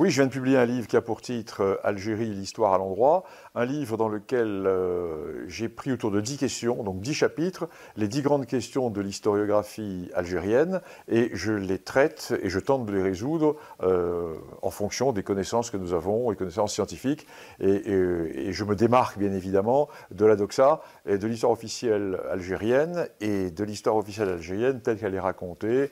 Oui, je viens de publier un livre qui a pour titre euh, Algérie, l'histoire à l'endroit, un livre dans lequel euh, j'ai pris autour de dix questions, donc dix chapitres, les dix grandes questions de l'historiographie algérienne, et je les traite et je tente de les résoudre euh, en fonction des connaissances que nous avons, les connaissances scientifiques, et, et je me démarque bien évidemment de la doxa et de l'histoire officielle algérienne et de l'histoire officielle algérienne telle qu'elle est racontée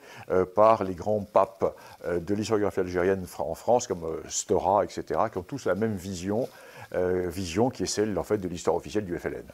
par les grands papes de l'historiographie algérienne en France, comme euh, Stora, etc., qui ont tous la même vision, euh, vision qui est celle en fait, de l'histoire officielle du FLN.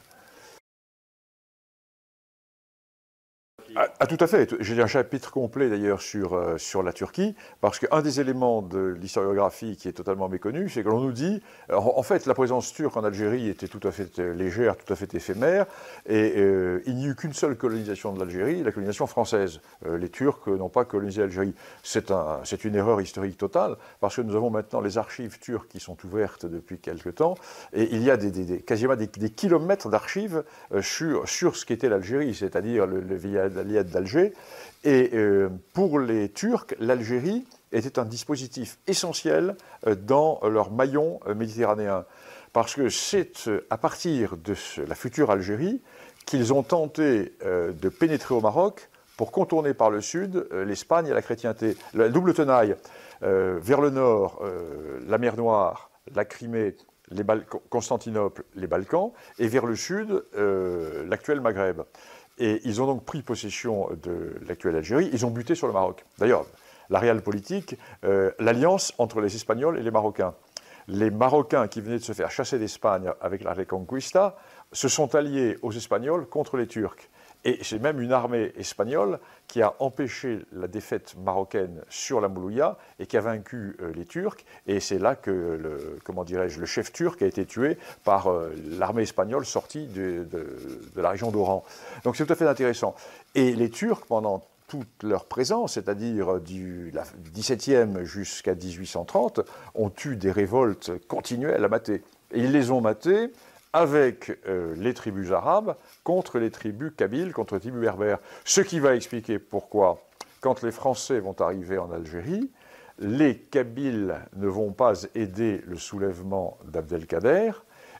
Ah, tout à fait. J'ai un chapitre complet d'ailleurs sur, euh, sur la Turquie, parce qu'un des éléments de l'historiographie qui est totalement méconnu, c'est que l'on nous dit, en, fait, la présence turque en Algérie était tout à fait euh, légère, tout à fait éphémère, et euh, il n'y eut qu'une seule colonisation de l'Algérie, la colonisation française. les Turcs n'ont pas colonisé l'Algérie. C'est un, une erreur historique totale, parce que nous avons maintenant les archives turques qui sont ouvertes depuis quelque temps, et il y a quasiment des, kilomètres d'archives sur, sur ce qu'était l'Algérie, c'est-à-dire le, le d'Alger. Et euh, pour les Turcs, l'Algérie était un dispositif essentiel euh, dans leur maillon euh, méditerranéen. Parce que c'est à partir de la future Algérie qu'ils ont tenté de pénétrer au Maroc pour contourner par le sud l'Espagne et la chrétienté. La double tenaille, vers le nord, la mer Noire, la Crimée, Constantinople, les Balkans, et vers le sud, l'actuel Maghreb. Et ils ont donc pris possession de l'actuelle Algérie. Ils ont buté sur le Maroc. D'ailleurs, la réelle politique, euh, l'alliance entre les Espagnols et les Marocains. Les Marocains qui venaient de se faire chasser d'Espagne avec la Reconquista se sont alliés aux Espagnols contre les Turcs. Et c'est même une armée espagnole qui a empêché la défaite marocaine sur la Moulouya et qui a vaincu euh, les Turcs. Et c'est là que, le, comment dirais-je, le chef turc a été tué par euh, l'armée espagnole sortie de, la région d'Oran. Donc c'est tout à fait intéressant. Et les Turcs, pendant toute leur présence, c'est-à-dire du 17e jusqu'à 1830, ont eu des révoltes continuelles à mater. Et ils les ont matées avec euh, les tribus arabes contre les tribus kabyles, contre les tribus berbères. Ce qui va expliquer pourquoi, quand les Français vont arriver en Algérie, les Kabyles ne vont pas aider le soulèvement d'Abdelkader,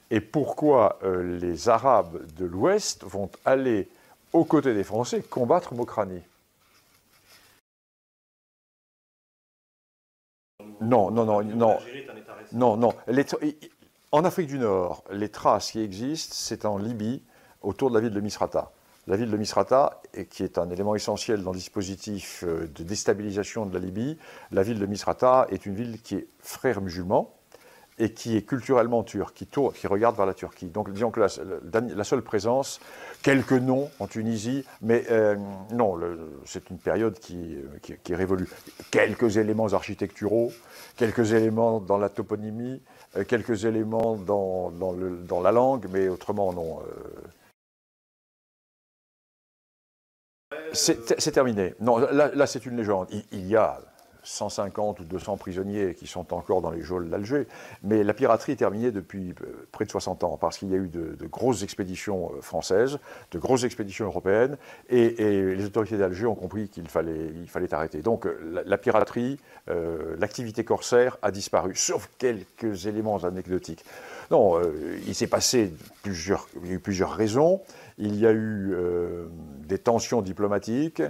et pourquoi euh, les Arabes de l'Ouest vont aller aux côtés des Français combattre Mokrani. Non, non, non, non. Non, non. En Afrique du Nord, les traces qui existent, c'est en Libye, autour de la ville de Misrata. La ville de Misrata, qui est un élément essentiel dans le dispositif euh, de déstabilisation de la Libye, la ville de Misrata est une ville qui est frère musulman et qui est culturellement turc, qui, regarde vers la Turquie. Donc disons que la, seule présence, quelques noms en Tunisie, mais euh, non, c'est une période qui, qui, est révolue. Quelques éléments architecturaux, quelques éléments dans la toponymie, euh, quelques éléments dans, dans, la langue, mais autrement non. Euh. C'est terminé. Non, là c'est une légende. il, y a 150 ou 200 prisonniers qui sont encore dans les geôles d'Alger, mais la piraterie est terminée depuis euh, près de 60 ans, parce qu'il y a eu de, grosses expéditions euh, françaises, de grosses expéditions européennes, et, les autorités d'Alger ont compris qu'il fallait, il fallait arrêter. Donc euh, la, piraterie, l'activité corsaire a disparu, sauf quelques éléments anecdotiques. Non, il s'est passé plusieurs, il y a eu plusieurs raisons. Il y a eu des tensions diplomatiques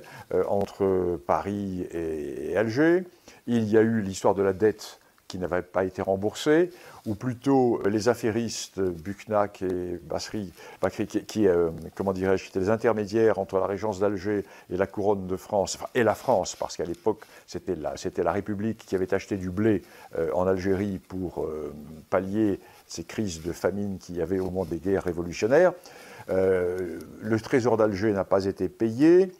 entre Paris et Alger. Il y a eu l'histoire de la dette qui n'avait pas été remboursée, ou plutôt les affairistes Buchnac et Basri, qui, euh, dirais-je, étaient les intermédiaires entre la régence d'Alger et la couronne de France, et la France, parce qu'à l'époque, c'était la, République qui avait acheté du blé euh, en Algérie pour euh, pallier ces crises de famine qu'il y avait au moment des guerres révolutionnaires. Le trésor d'Alger n'a pas été payé.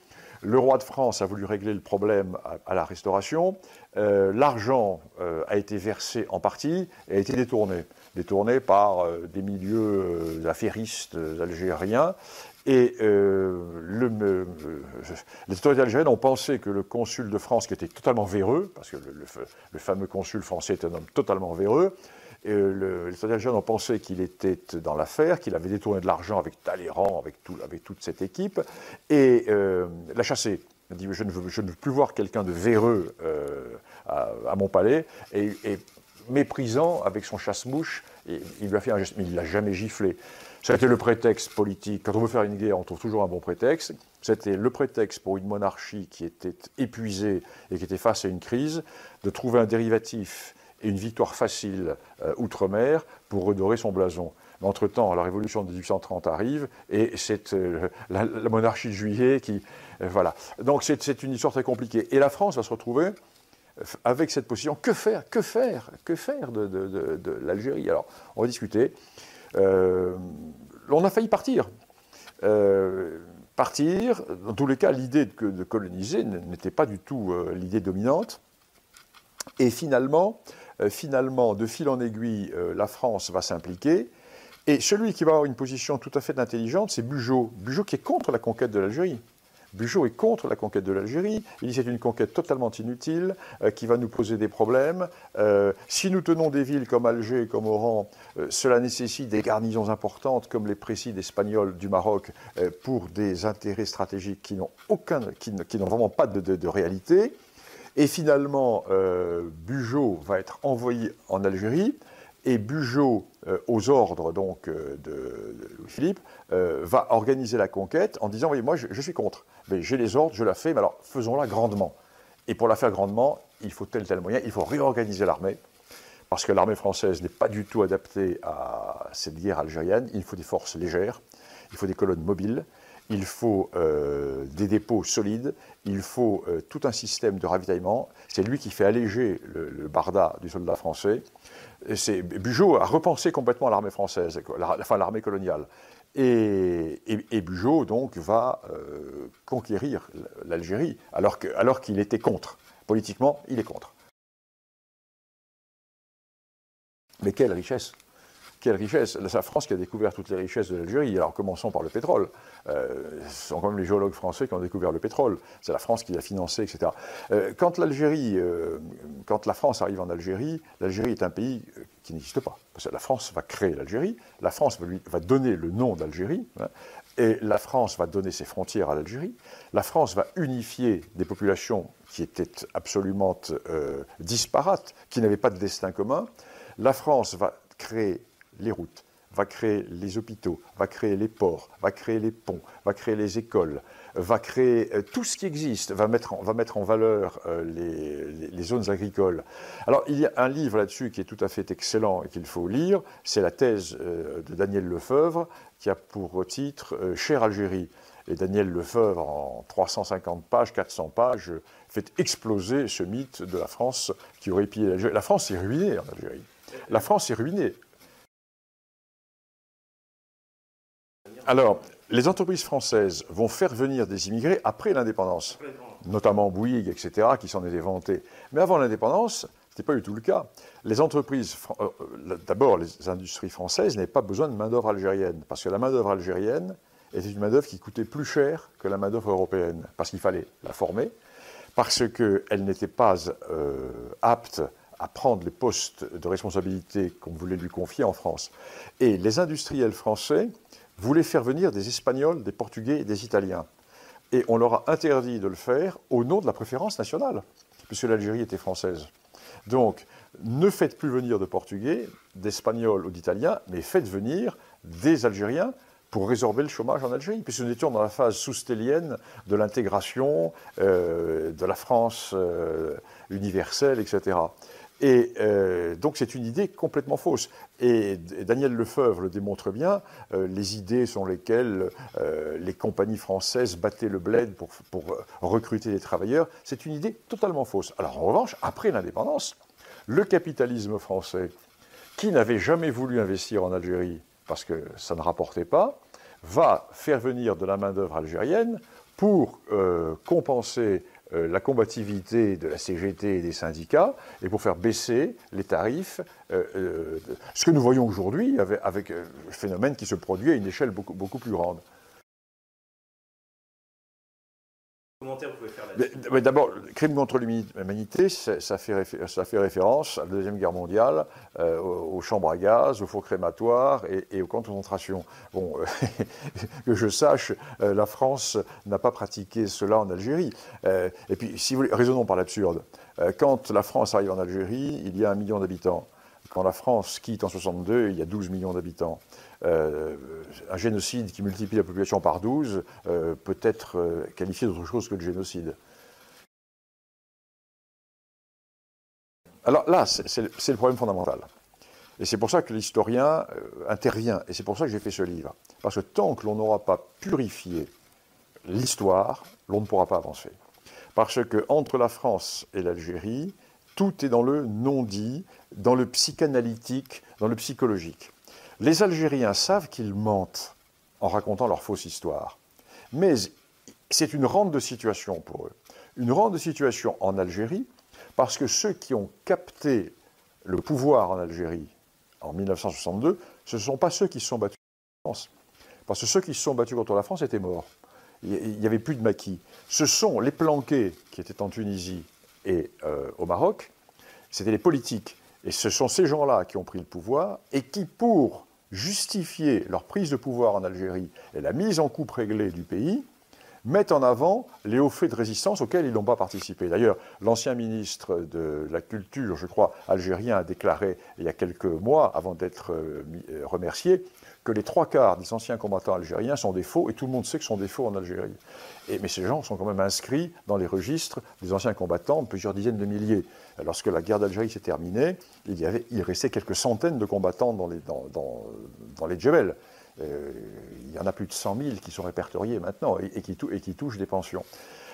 Le roi de France a voulu régler le problème à, la restauration. Euh, l'argent euh, a été versé en partie et a été détourné. Détourné par euh, des milieux affairistes algériens. Et le, les autorités algériennes ont pensé que le consul de France, qui était totalement véreux, parce que le fameux consul français est un homme totalement véreux, les stratégiens ont pensé qu'il était dans l'affaire, qu'il avait détourné de l'argent avec Talleyrand, avec, tout, avec toute cette équipe, et euh, l'a chassé. Il dit je ne, veux, plus voir quelqu'un de véreux euh, à, mon palais. Et, méprisant avec son chasse-mouche. Il lui a fait un geste, mais il ne l'a jamais giflé. C'était le prétexte politique. Quand on veut faire une guerre, on trouve toujours un bon prétexte. C'était le prétexte pour une monarchie qui était épuisée et qui était face à une crise, de trouver un dérivatif et une victoire facile euh, outre-mer pour redorer son blason. Mais entre-temps, la révolution de 1830 arrive et c'est euh, la, monarchie de juillet qui. Euh, voilà. Donc c'est une histoire très compliquée. Et la France va se retrouver avec cette position. Que faire Que faire Que faire de, de, l'Algérie? Alors, on va discuter. on a failli partir. partir, dans tous les cas, l'idée de, coloniser n'était pas du tout l'idée dominante. Et finalement, finalement, de fil en aiguille, euh, la France va s'impliquer. Et celui qui va avoir une position tout à fait intelligente, c'est Bugeaud. Bugeaud qui est contre la conquête de l'Algérie. Bugeaud est contre la conquête de l'Algérie. Il dit c'est une conquête totalement inutile, euh, qui va nous poser des problèmes. si nous tenons des villes comme Alger et comme Oran, cela nécessite des garnisons importantes, comme les présides espagnols du Maroc, pour des intérêts stratégiques qui n'ont aucun, qui, n'ont vraiment pas de réalité. Et finalement, euh, Bugeaud va être envoyé en Algérie, et Bugeaud, euh, aux ordres donc euh, de, Louis-Philippe, va organiser la conquête en disant, oui, moi je, suis contre, mais j'ai les ordres, je la fais, mais alors faisons-la grandement. Et pour la faire grandement, il faut tel tel moyen, il faut réorganiser l'armée, parce que l'armée française n'est pas du tout adaptée à cette guerre algérienne, il faut des forces légères, il faut des colonnes mobiles, il faut euh, des dépôts solides, il faut euh, tout un système de ravitaillement. C'est lui qui fait alléger le, barda du soldat français. Bugeaud a repensé complètement l'armée française, enfin l'armée coloniale. Et, et, Bugeaud, donc, va euh, conquérir l'Algérie, alors qu'il était contre. Politiquement, il est contre. Mais quelle richesse quelle richesse C'est la France qui a découvert toutes les richesses de l'Algérie. Alors commençons par le pétrole. Euh, ce sont quand même les géologues français qui ont découvert le pétrole. C'est la France qui l'a financé, etc. Euh, euh, quand la France arrive en Algérie, l'Algérie est un pays qui n'existe pas. La France va créer l'Algérie, la France va, lui, donner le nom d'Algérie, hein, et la France va donner ses frontières à l'Algérie. La France va unifier des populations qui étaient absolument disparates, qui n'avaient pas de destin commun. La France va créer les routes, va créer les hôpitaux, va créer les ports, va créer les ponts, va créer les écoles, va créer euh, tout ce qui existe, va mettre en, va mettre en valeur euh, les, zones agricoles. Alors il y a un livre là-dessus qui est tout à fait excellent et qu'il faut lire, c'est la thèse euh, de Daniel Lefebvre qui a pour titre Cher Algérie. Et Daniel Lefebvre, en 350 pages, 400 pages, fait exploser ce mythe de la France qui aurait pillé l'Algérie. La France est ruinée en Algérie. La France est ruinée. Alors, les entreprises françaises vont faire venir des immigrés après l'indépendance, notamment Bouygues, etc., qui s'en étaient vantés. Mais avant l'indépendance, ce n'était pas du tout le cas. Les entreprises, euh, euh, d'abord, les industries françaises n'avaient pas besoin de main-d'œuvre algérienne, parce que la main-d'œuvre algérienne était une main-d'œuvre qui coûtait plus cher que la main-d'œuvre européenne, parce qu'il fallait la former, parce qu'elle n'était pas euh, apte à prendre les postes de responsabilité qu'on voulait lui confier en France. Et les industriels français voulaient faire venir des Espagnols, des Portugais et des Italiens. Et on leur a interdit de le faire au nom de la préférence nationale, puisque l'Algérie était française. Donc, ne faites plus venir de Portugais, d'Espagnols ou d'Italiens, mais faites venir des Algériens pour résorber le chômage en Algérie, puisque nous étions dans la phase sous-stélienne de l'intégration euh, de la France euh, universelle, etc. Et euh, donc c'est une idée complètement fausse. Et, Daniel Lefebvre le démontre bien, euh, les idées sont lesquelles euh, les compagnies françaises battaient le bled pour, pour recruter des travailleurs, c'est une idée totalement fausse. Alors en revanche, après l'indépendance, le capitalisme français, qui n'avait jamais voulu investir en Algérie parce que ça ne rapportait pas, va faire venir de la main-d'œuvre algérienne pour compenser euh, la combativité de la CGT et des syndicats et pour faire baisser les tarifs. Euh, euh, ce que nous voyons aujourd'hui avec, avec un phénomène qui se produit à une échelle beaucoup plus grande. D'abord, crime contre l'humanité, ça fait, référence à la Deuxième Guerre mondiale, euh, aux, chambres à gaz, aux fours crématoires et, aux camps de concentration. Bon, euh, que je sache, euh, la France n'a pas pratiqué cela en Algérie. et puis, si vous raisonnons par l'absurde. quand la France arrive en Algérie, il y a un million d'habitants. quand la France quitte en 62, il y a 12 millions d'habitants. Un génocide qui multiplie la population par 12 euh, peut être qualifié d'autre chose que de génocide. Alors là, c'est le problème fondamental. Et c'est pour ça que l'historien intervient, et c'est pour ça que j'ai fait ce livre. Parce que tant que l'on n'aura pas purifié l'histoire, l'on ne pourra pas avancer. Parce que entre la France et l'Algérie, tout est dans le non-dit, dans le psychanalytique, dans le psychologique. Les Algériens savent qu'ils mentent en racontant leur fausse histoire. Mais c'est une rente de situation pour eux. Une rente de situation en Algérie, parce que ceux qui ont capté le pouvoir en Algérie en 1962, ce ne sont pas ceux qui se sont battus contre la France. Parce que ceux qui se sont battus contre la France étaient morts. Il n'y avait plus de maquis. Ce sont les planqués qui étaient en Tunisie et euh, au Maroc, c'était les politiques. Et ce sont ces gens-là qui ont pris le pouvoir et qui, pour justifier leur prise de pouvoir en Algérie et la mise en coupe réglée du pays, mettent en avant les hauts faits de résistance auxquels ils n'ont pas participé. D'ailleurs, l'ancien ministre de la Culture, je crois, algérien, a déclaré il y a quelques mois, avant d'être euh, remercié, que les trois quarts des anciens combattants algériens sont des faux, et tout le monde sait que sont des faux en Algérie. Mais ces gens sont quand même inscrits dans les registres des anciens combattants, plusieurs dizaines de milliers. Lorsque la guerre d'Algérie s'est terminée, il, y avait, restait quelques centaines de combattants dans les, dans, dans, les Djebel. Euh, il y en a plus de 100 000 qui sont répertoriés maintenant et, qui, touchent des pensions.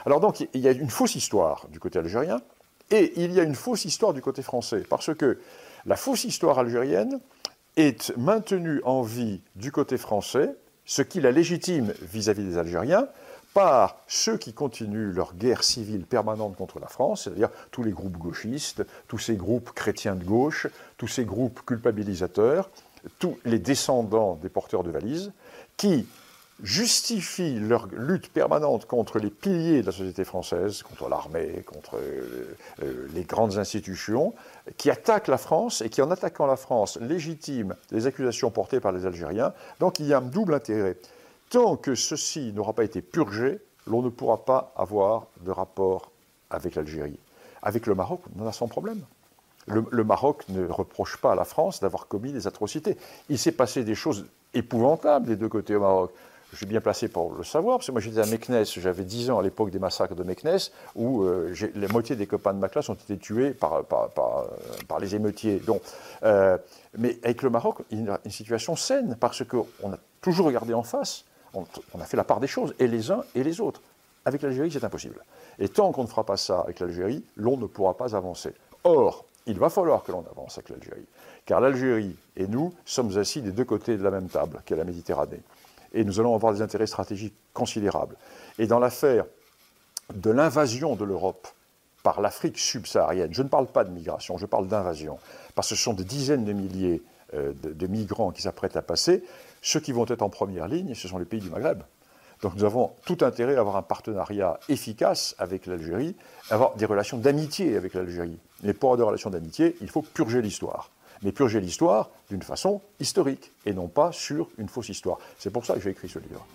Alors donc, il y a une fausse histoire du côté algérien, et il y a une fausse histoire du côté français, parce que la fausse histoire algérienne, est maintenu en vie du côté français, ce qui la légitime vis-à-vis des Algériens, par ceux qui continuent leur guerre civile permanente contre la France, c'est-à-dire tous les groupes gauchistes, tous ces groupes chrétiens de gauche, tous ces groupes culpabilisateurs, tous les descendants des porteurs de valises, qui justifient leur lutte permanente contre les piliers de la société française, contre l'armée, contre euh, euh, les grandes institutions, qui attaquent la France et qui, en attaquant la France, légitiment les accusations portées par les Algériens. Donc il y a un double intérêt. Tant que ceci n'aura pas été purgé, l'on ne pourra pas avoir de rapport avec l'Algérie. Avec le Maroc, on a son problème. Le, Maroc ne reproche pas à la France d'avoir commis des atrocités. Il s'est passé des choses épouvantables des deux côtés au Maroc je suis bien placé pour le savoir, parce que moi j'étais à Meknès, j'avais 10 ans à l'époque des massacres de Meknès, où euh, la moitié des copains de ma classe ont été tués par, par, les émeutiers. Donc, euh, mais avec le Maroc, il y a une situation saine, parce qu'on a toujours regardé en face, on, a fait la part des choses, et les uns et les autres. Avec l'Algérie, c'est impossible. Et tant qu'on ne fera pas ça avec l'Algérie, l'on ne pourra pas avancer. Or, il va falloir que l'on avance avec l'Algérie, car l'Algérie et nous sommes assis des deux côtés de la même table, qu'est la Méditerranée et nous allons avoir des intérêts stratégiques considérables. Et dans l'affaire de l'invasion de l'Europe par l'Afrique subsaharienne, je ne parle pas de migration, je parle d'invasion, parce que ce sont des dizaines de milliers euh, de, migrants qui s'apprêtent à passer. Ceux qui vont être en première ligne, ce sont les pays du Maghreb. Donc nous avons tout intérêt à avoir un partenariat efficace avec l'Algérie, avoir des relations d'amitié avec l'Algérie. Mais pour avoir des relations d'amitié, il faut purger l'histoire mais purger l'histoire d'une façon historique et non pas sur une fausse histoire. C'est pour ça que j'ai écrit ce livre.